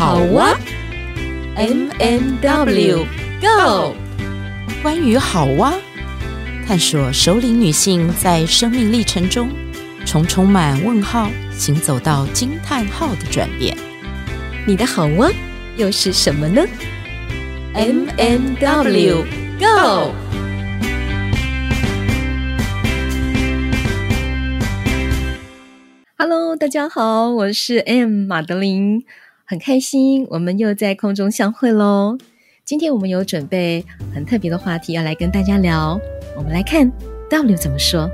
好哇，M M W Go，关于好哇，探索首领女性在生命历程中从充满问号行走到惊叹号的转变。你的好哇又是什么呢？M M W Go。Hello，大家好，我是 M 马德琳，很开心我们又在空中相会喽。今天我们有准备很特别的话题要来跟大家聊，我们来看 W 怎么说。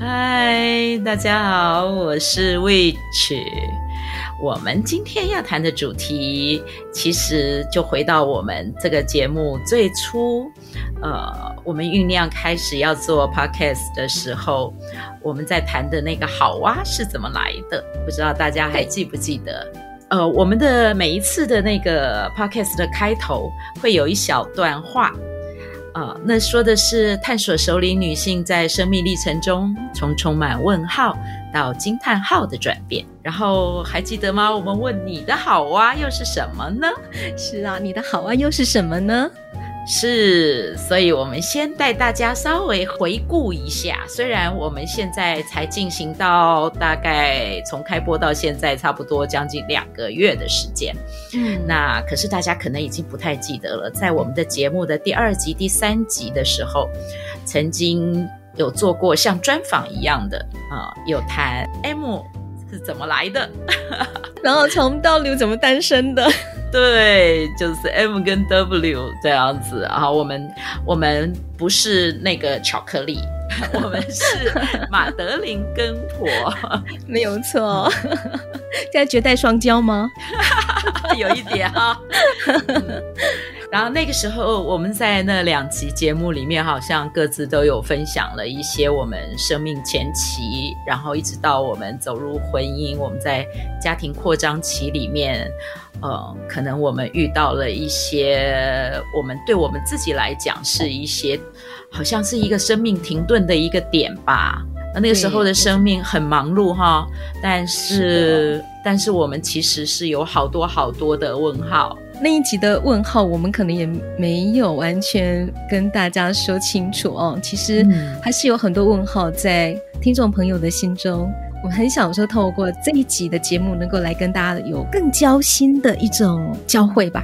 嗨，大家好，我是 Witch。我们今天要谈的主题，其实就回到我们这个节目最初，呃。我们酝酿开始要做 podcast 的时候，我们在谈的那个好哇是怎么来的？不知道大家还记不记得？呃，我们的每一次的那个 podcast 的开头会有一小段话，呃，那说的是探索首领女性在生命历程中从充满问号到惊叹号的转变。然后还记得吗？我们问你的好啊又是什么呢？是啊，你的好啊又是什么呢？是，所以我们先带大家稍微回顾一下。虽然我们现在才进行到大概从开播到现在差不多将近两个月的时间，嗯，那可是大家可能已经不太记得了。在我们的节目的第二集、第三集的时候，曾经有做过像专访一样的啊、呃，有谈 M 是怎么来的，然后从到底怎么诞生的。对，就是 M 跟 W 这样子。然后我们我们不是那个巧克力，我们是马德琳跟婆，没有错。在绝代双骄吗？有一点哈。然后那个时候，我们在那两集节目里面，好像各自都有分享了一些我们生命前期，然后一直到我们走入婚姻，我们在家庭扩张期里面，呃，可能我们遇到了一些，我们对我们自己来讲是一些，好像是一个生命停顿的一个点吧。那那个时候的生命很忙碌哈，但是，是但是我们其实是有好多好多的问号。那一集的问号，我们可能也没有完全跟大家说清楚哦。其实还是有很多问号在听众朋友的心中。我很想说，透过这一集的节目，能够来跟大家有更交心的一种交汇吧。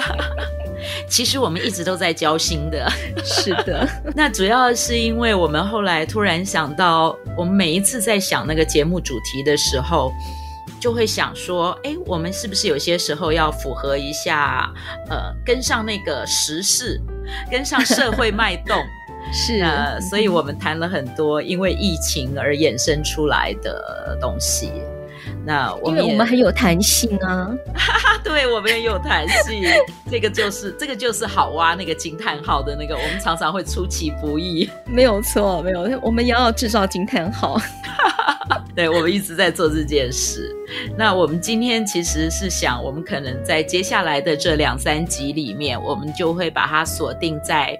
其实我们一直都在交心的，是的。那主要是因为我们后来突然想到，我们每一次在想那个节目主题的时候。就会想说，哎，我们是不是有些时候要符合一下，呃，跟上那个时事，跟上社会脉动，是。啊，所以我们谈了很多因为疫情而衍生出来的东西。那我们因为我们很有弹性啊，对，我们也有弹性，这个就是这个就是好哇，那个惊叹号的那个，我们常常会出其不意，没有错，没有，我们也要制造惊叹号。对，我们一直在做这件事。那我们今天其实是想，我们可能在接下来的这两三集里面，我们就会把它锁定在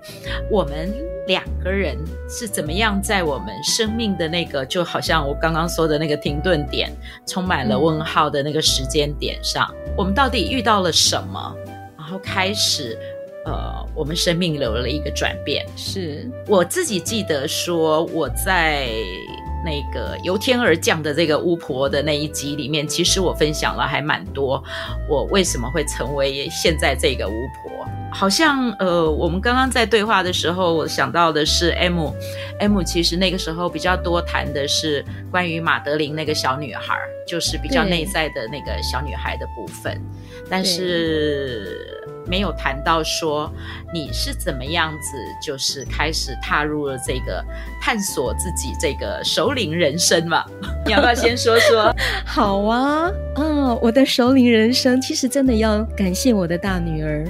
我们两个人是怎么样在我们生命的那个，就好像我刚刚说的那个停顿点，充满了问号的那个时间点上，嗯、我们到底遇到了什么，然后开始，呃，我们生命有了一个转变。是我自己记得说我在。那个由天而降的这个巫婆的那一集里面，其实我分享了还蛮多，我为什么会成为现在这个巫婆？好像呃，我们刚刚在对话的时候，我想到的是 M，M 其实那个时候比较多谈的是关于马德琳那个小女孩，就是比较内在的那个小女孩的部分，但是。没有谈到说你是怎么样子，就是开始踏入了这个探索自己这个首领人生嘛？你要不要先说说？好啊，哦，我的首领人生其实真的要感谢我的大女儿，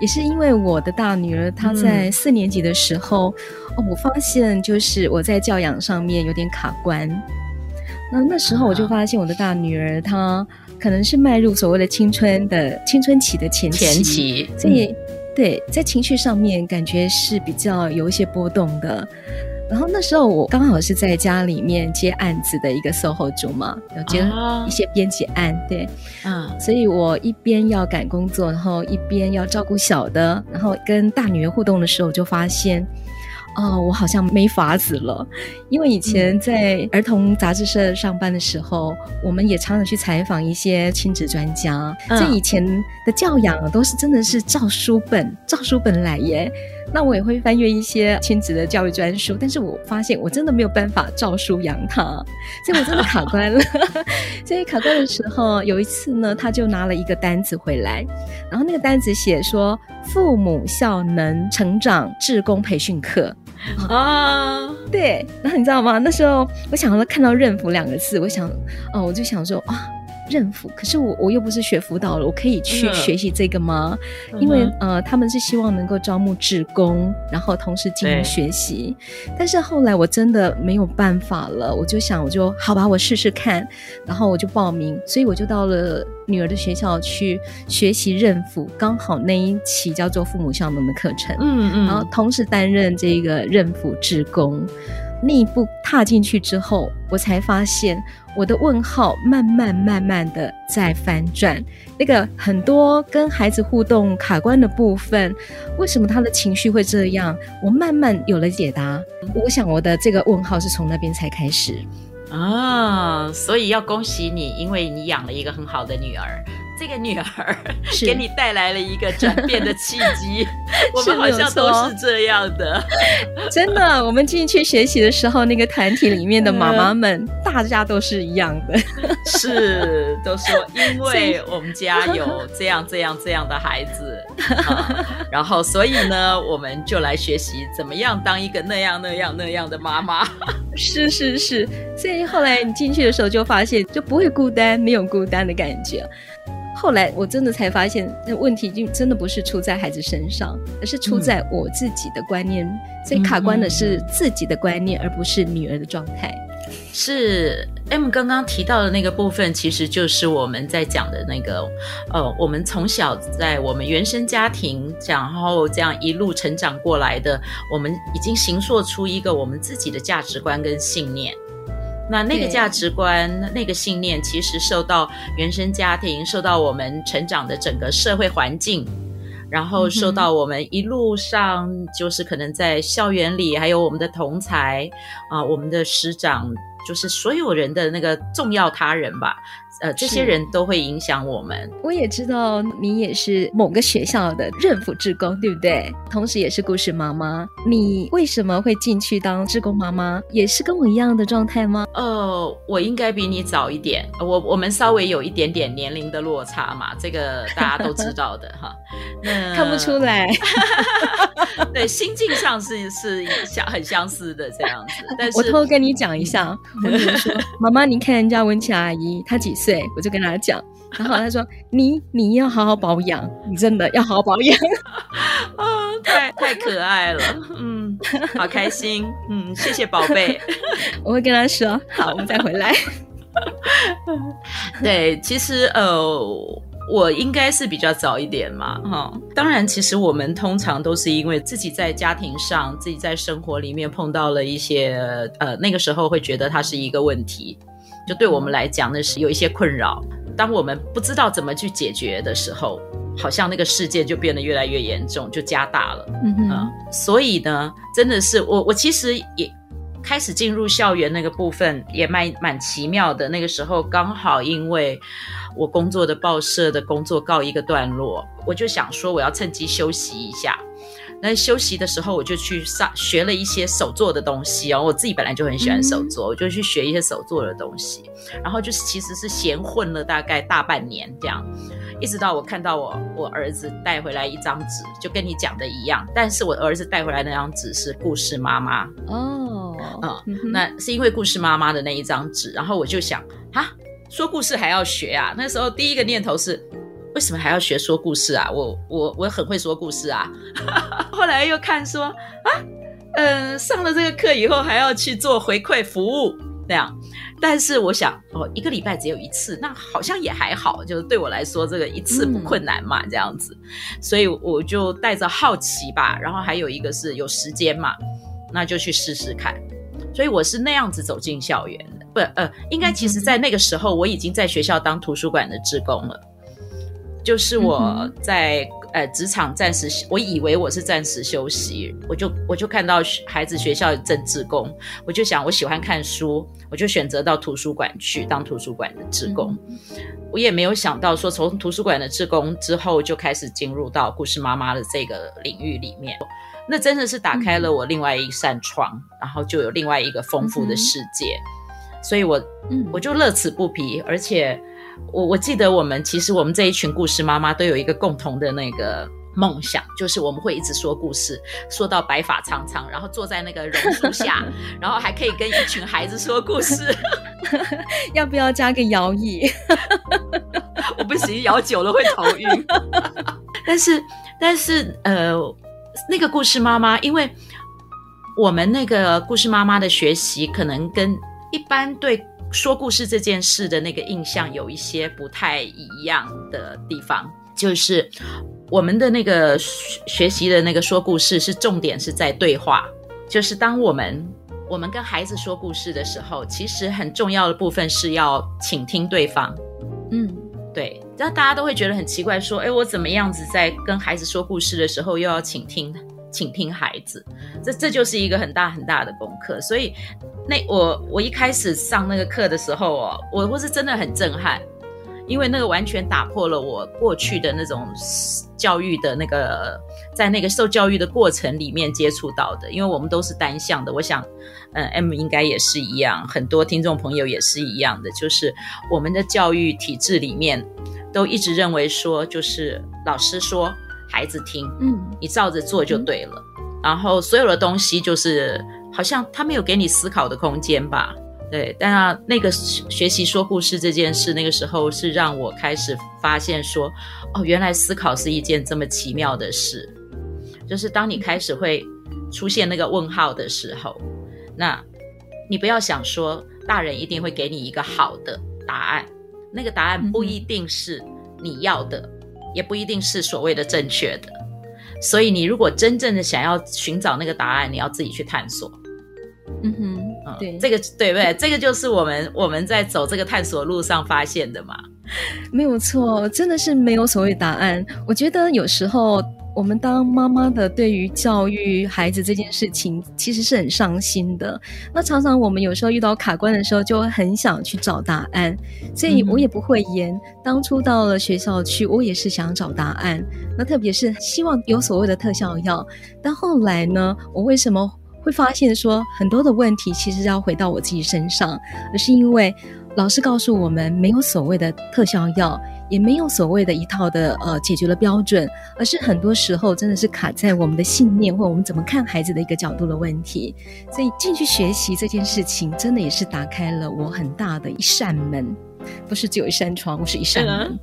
也是因为我的大女儿她在四年级的时候，嗯，哦，我发现就是我在教养上面有点卡关，那那时候我就发现我的大女儿她。可能是迈入所谓的青春的青春期的前期，前期，所以、嗯、对在情绪上面感觉是比较有一些波动的。然后那时候我刚好是在家里面接案子的一个 SOHO 族嘛，有接一些编辑案，对，嗯，所以我一边要赶工作，然后一边要照顾小的，然后跟大女儿互动的时候，就发现。哦，我好像没法子了，因为以前在儿童杂志社上班的时候，嗯、我们也常常去采访一些亲子专家。这、嗯、以前的教养都是真的是照书本、照书本来耶。那我也会翻阅一些亲子的教育专书，但是我发现我真的没有办法照书养他，所以我真的卡关了。所以卡关的时候，有一次呢，他就拿了一个单子回来，然后那个单子写说“父母效能成长志工培训课”。啊对，那你知道吗？那时候我想到看到“认辅”两个字，我想，哦，我就想说啊。认辅，可是我我又不是学辅导了，我可以去学习这个吗？嗯、因为呃，他们是希望能够招募志工，然后同时进行学习。但是后来我真的没有办法了，我就想，我就好吧，我试试看，然后我就报名，所以我就到了女儿的学校去学习认辅，刚好那一期叫做父母效能的课程，嗯嗯，然后同时担任这个认辅志工。那一步踏进去之后，我才发现我的问号慢慢慢慢的在翻转。那个很多跟孩子互动卡关的部分，为什么他的情绪会这样？我慢慢有了解答。我想我的这个问号是从那边才开始啊，所以要恭喜你，因为你养了一个很好的女儿。这个女儿给你带来了一个转变的契机，我们好像都是这样的。真的，我们进去学习的时候，那个团体里面的妈妈们，嗯、大家都是一样的，是都说，因为我们家有这样这样这样的孩子，啊、然后所以呢，我们就来学习怎么样当一个那样那样那样的妈妈。是是是，所以后来你进去的时候就发现，就不会孤单，没有孤单的感觉。后来我真的才发现，那问题就真的不是出在孩子身上，而是出在我自己的观念。嗯、所以卡关的是自己的观念，嗯、而不是女儿的状态。是 M 刚刚提到的那个部分，其实就是我们在讲的那个，呃，我们从小在我们原生家庭，然后这样一路成长过来的，我们已经形塑出一个我们自己的价值观跟信念。那那个价值观、对那个信念，其实受到原生家庭、受到我们成长的整个社会环境，然后受到我们一路上就是可能在校园里，还有我们的同才啊、呃，我们的师长，就是所有人的那个重要他人吧。呃，这些人都会影响我们。我也知道你也是某个学校的任辅志工，对不对？同时也是故事妈妈。你为什么会进去当志工妈妈？也是跟我一样的状态吗？呃，我应该比你早一点。我我们稍微有一点点年龄的落差嘛，这个大家都知道的 哈。那 看不出来。对，心境上是是相很相似的这样子。但是我偷偷跟你讲一下，我跟你说，妈妈，你看人家文琪阿姨，她几岁？对，我就跟他讲，然后他说：“你你要好好保养，你真的要好好保养。”啊，太太可爱了，嗯，好开心，嗯，谢谢宝贝，我会跟他说，好，我们再回来。对，其实呃，我应该是比较早一点嘛，哈、哦。当然，其实我们通常都是因为自己在家庭上，自己在生活里面碰到了一些呃，那个时候会觉得它是一个问题。就对我们来讲，那是有一些困扰。当我们不知道怎么去解决的时候，好像那个事件就变得越来越严重，就加大了。嗯哼、呃、所以呢，真的是我，我其实也开始进入校园那个部分，也蛮蛮奇妙的。那个时候刚好因为我工作的报社的工作告一个段落，我就想说我要趁机休息一下。那休息的时候，我就去上学了一些手做的东西哦。我自己本来就很喜欢手做，嗯、我就去学一些手做的东西。然后就是其实是闲混了大概大半年这样，一直到我看到我我儿子带回来一张纸，就跟你讲的一样。但是我儿子带回来那张纸是故事妈妈哦，嗯，嗯那是因为故事妈妈的那一张纸，然后我就想啊，说故事还要学啊？那时候第一个念头是。为什么还要学说故事啊？我我我很会说故事啊！后来又看说啊，嗯、上了这个课以后还要去做回馈服务这样，但是我想哦，一个礼拜只有一次，那好像也还好，就是对我来说这个一次不困难嘛，这样子，所以我就带着好奇吧，然后还有一个是有时间嘛，那就去试试看。所以我是那样子走进校园的，不，呃，应该其实在那个时候我已经在学校当图书馆的职工了，就是我在。呃，职场暂时，我以为我是暂时休息，我就我就看到孩子学校正志工，我就想我喜欢看书，我就选择到图书馆去当图书馆的职工。嗯、我也没有想到说，从图书馆的职工之后就开始进入到故事妈妈的这个领域里面，那真的是打开了我另外一扇窗，嗯、然后就有另外一个丰富的世界，嗯、所以我我就乐此不疲，而且。我我记得我们其实我们这一群故事妈妈都有一个共同的那个梦想，就是我们会一直说故事，说到白发苍苍，然后坐在那个榕树下，然后还可以跟一群孩子说故事。要不要加个摇椅？我不行，摇久了会头晕。但是但是呃，那个故事妈妈，因为我们那个故事妈妈的学习可能跟一般对。说故事这件事的那个印象有一些不太一样的地方，就是我们的那个学习的那个说故事是重点是在对话，就是当我们我们跟孩子说故事的时候，其实很重要的部分是要倾听对方。嗯，对，那大家都会觉得很奇怪，说，哎，我怎么样子在跟孩子说故事的时候又要倾听，倾听孩子，这这就是一个很大很大的功课，所以。那我我一开始上那个课的时候哦，我我是真的很震撼，因为那个完全打破了我过去的那种教育的那个，在那个受教育的过程里面接触到的，因为我们都是单向的，我想，嗯，M 应该也是一样，很多听众朋友也是一样的，就是我们的教育体制里面都一直认为说，就是老师说孩子听，嗯，你照着做就对了，嗯，然后所有的东西就是。好像他没有给你思考的空间吧？对，但那个学习说故事这件事，那个时候是让我开始发现说，哦，原来思考是一件这么奇妙的事。就是当你开始会出现那个问号的时候，那你不要想说大人一定会给你一个好的答案，那个答案不一定是你要的，也不一定是所谓的正确的。所以，你如果真正的想要寻找那个答案，你要自己去探索。嗯哼，嗯，对，这个对不对？这个就是我们我们在走这个探索路上发现的嘛。没有错，真的是没有所谓答案。我觉得有时候。我们当妈妈的，对于教育孩子这件事情，其实是很伤心的。那常常我们有时候遇到卡关的时候，就会很想去找答案。所以我也不会言。当初到了学校去，我也是想找答案。那特别是希望有所谓的特效药。但后来呢，我为什么会发现说很多的问题其实要回到我自己身上，而是因为老师告诉我们，没有所谓的特效药。也没有所谓的一套的呃解决了标准，而是很多时候真的是卡在我们的信念或我们怎么看孩子的一个角度的问题。所以进去学习这件事情，真的也是打开了我很大的一扇门，不是只有一扇窗，我是一扇门。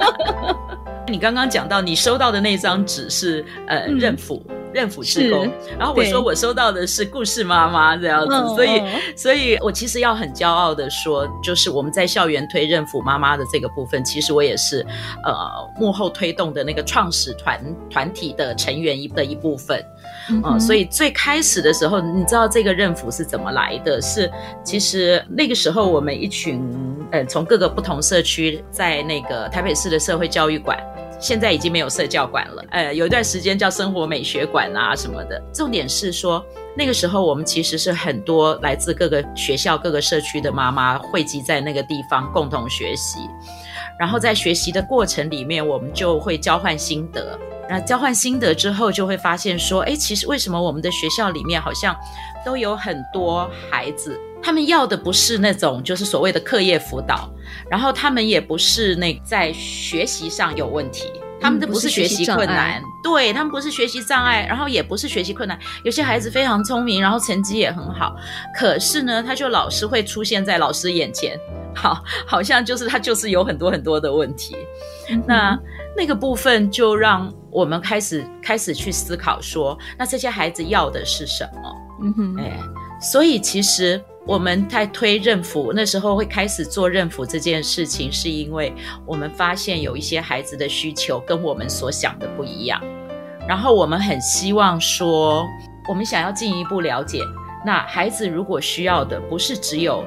你刚刚讲到你收到的那张纸是呃认辅。嗯任辅志工，然后我说我收到的是故事妈妈这样子，所以，所以我其实要很骄傲的说，就是我们在校园推任辅妈妈的这个部分，其实我也是呃幕后推动的那个创始团团体的成员一的一部分，嗯、所以最开始的时候，你知道这个任辅是怎么来的？是其实那个时候我们一群呃从各个不同社区在那个台北市的社会教育馆。现在已经没有社教馆了，呃，有一段时间叫生活美学馆啊什么的。重点是说，那个时候我们其实是很多来自各个学校、各个社区的妈妈汇集在那个地方共同学习，然后在学习的过程里面，我们就会交换心得。那交换心得之后，就会发现说，哎，其实为什么我们的学校里面好像都有很多孩子，他们要的不是那种就是所谓的课业辅导。然后他们也不是那在学习上有问题，他们都不是学习困难，对，他们不是学习障碍，然后也不是学习困难。有些孩子非常聪明，然后成绩也很好，可是呢，他就老是会出现在老师眼前，好，好像就是他就是有很多很多的问题。嗯、那那个部分就让我们开始开始去思考说，那这些孩子要的是什么？嗯哼，哎，所以其实。我们在推任辅，那时候会开始做任辅这件事情，是因为我们发现有一些孩子的需求跟我们所想的不一样，然后我们很希望说，我们想要进一步了解，那孩子如果需要的不是只有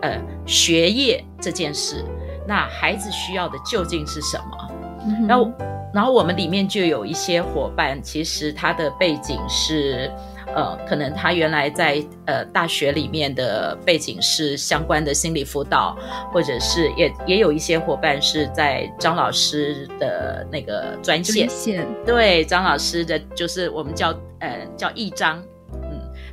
呃学业这件事，那孩子需要的究竟是什么？然后，然后我们里面就有一些伙伴，其实他的背景是。呃，可能他原来在呃大学里面的背景是相关的心理辅导，或者是也也有一些伙伴是在张老师的那个专线，线对张老师的，就是我们叫呃叫一张。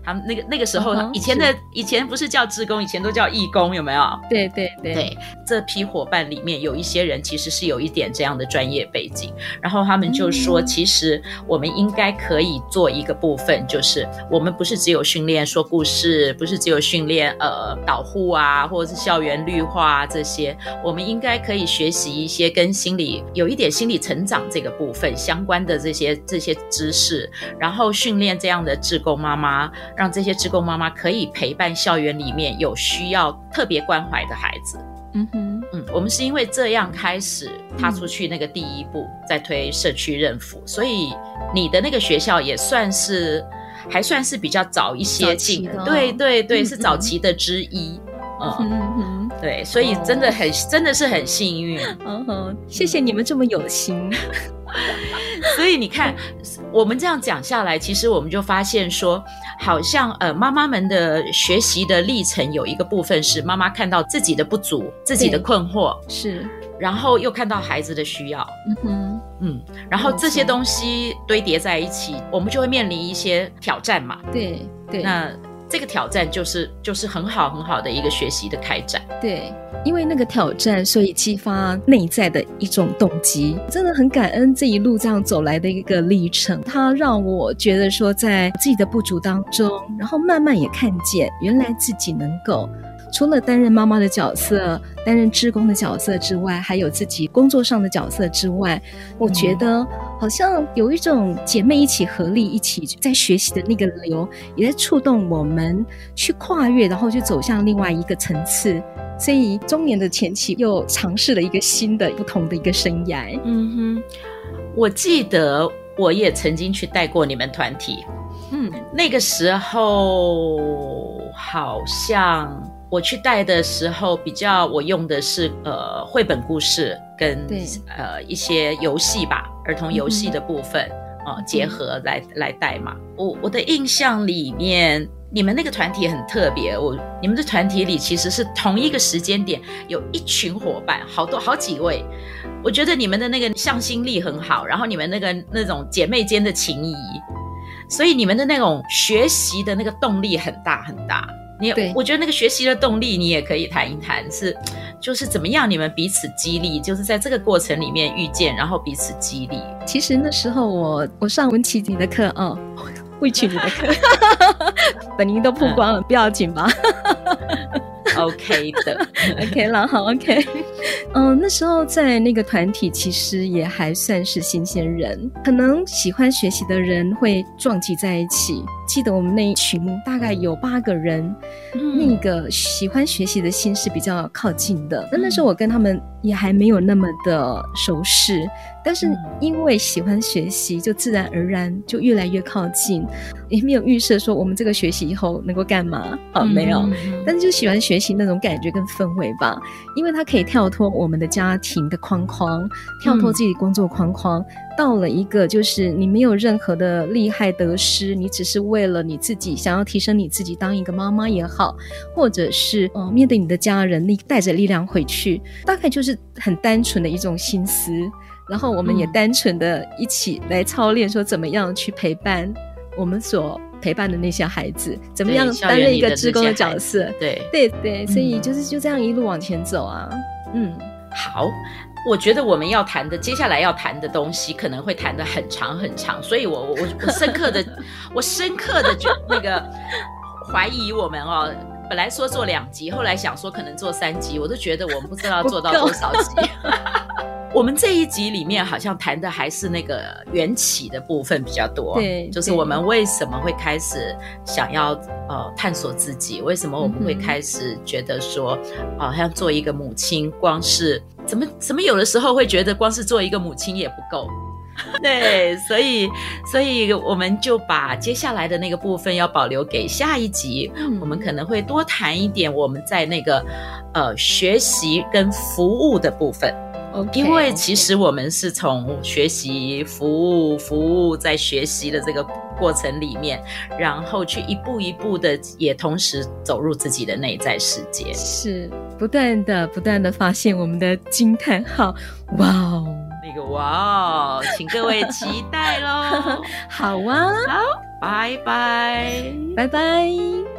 他们那个那个时候，以前的、uh 以前不是叫志工，以前都叫义工，有没有？对对对，对。这批伙伴里面有一些人其实是有一点这样的专业背景，然后他们就说，其实我们应该可以做一个部分，就是我们不是只有训练说故事，不是只有训练呃导护啊，或者是校园绿化啊这些，我们应该可以学习一些跟心理有一点心理成长这个部分相关的这些这些知识，然后训练这样的志工妈妈。让这些职工妈妈可以陪伴校园里面有需要特别关怀的孩子。嗯哼，嗯，我们是因为这样开始踏出去那个第一步，在、嗯、推社区认辅，所以你的那个学校也算是还算是比较早一些进的，对对对，是早期的之一。嗯嗯嗯，对，所以真的很、哦、真的是很幸运。嗯哼，谢谢你们这么有心。所以你看，我们这样讲下来，其实我们就发现说，好像呃，妈妈们的学习的历程有一个部分是妈妈看到自己的不足、自己的困惑，是，然后又看到孩子的需要，嗯哼，嗯，然后这些东西堆叠在一起，我们就会面临一些挑战嘛。对对，那。这个挑战就是就是很好很好的一个学习的开展，对，因为那个挑战，所以激发内在的一种动机，真的很感恩这一路这样走来的一个历程，它让我觉得说，在自己的不足当中，然后慢慢也看见原来自己能够。除了担任妈妈的角色、担任志工的角色之外，还有自己工作上的角色之外，我觉得好像有一种姐妹一起合力、一起在学习的那个流，也在触动我们去跨越，然后去走向另外一个层次。所以中年的前期又尝试了一个新的、不同的一个生涯。嗯哼，我记得我也曾经去带过你们团体，嗯，那个时候好像。我去带的时候，比较我用的是呃绘本故事跟呃一些游戏吧，儿童游戏的部分啊、嗯呃、结合来来带嘛。我我的印象里面，你们那个团体很特别。我你们的团体里其实是同一个时间点有一群伙伴，好多好几位。我觉得你们的那个向心力很好，然后你们那个那种姐妹间的情谊，所以你们的那种学习的那个动力很大很大。你我觉得那个学习的动力，你也可以谈一谈，是就是怎么样你们彼此激励，就是在这个过程里面遇见，然后彼此激励。其实那时候我我上文琪你的课哦，会去你的课，本名都曝光了，嗯、不要紧吧。OK 的，OK 了，好 OK。嗯，那时候在那个团体，其实也还算是新鲜人，可能喜欢学习的人会撞击在一起。记得我们那一群大概有八个人，嗯，那个喜欢学习的心是比较靠近的。那那时候我跟他们也还没有那么的熟识，但是因为喜欢学习，就自然而然就越来越靠近。也没有预设说我们这个学习以后能够干嘛啊，没有，但是就喜欢学习那种感觉跟氛围吧，因为它可以跳脱我们的家庭的框框，跳脱自己工作框框。到了一个就是你没有任何的利害得失，你只是为了你自己想要提升你自己，当一个妈妈也好，或者是呃面对你的家人，你带着力量回去，大概就是很单纯的一种心思。然后我们也单纯的一起来操练，说怎么样去陪伴我们所陪伴的那些孩子，怎么样担任一个职工的角色。对对对，所以就是就这样一路往前走啊。嗯，好。我觉得我们要谈的，接下来要谈的东西可能会谈的很长很长，所以我我我深刻的，我深刻的就那个怀疑我们哦，本来说做两集，后来想说可能做三集，我都觉得我们不知道做到多少集。我们这一集里面好像谈的还是那个缘起的部分比较多，对，就是我们为什么会开始想要呃探索自己，为什么我们会开始觉得说，好像做一个母亲，光是怎么怎么有的时候会觉得光是做一个母亲也不够，对，所以，所以我们就把接下来的那个部分要保留给下一集，嗯、我们可能会多谈一点我们在那个呃学习跟服务的部分。Okay, 因为其实我们是从学习、服务、服务在学习的这个过程里面，然后去一步一步的，也同时走入自己的内在世界，是不断的、不断的发现我们的惊叹号，哇哦，那个哇哦，请各位期待喽！好啊，好，拜拜，拜拜。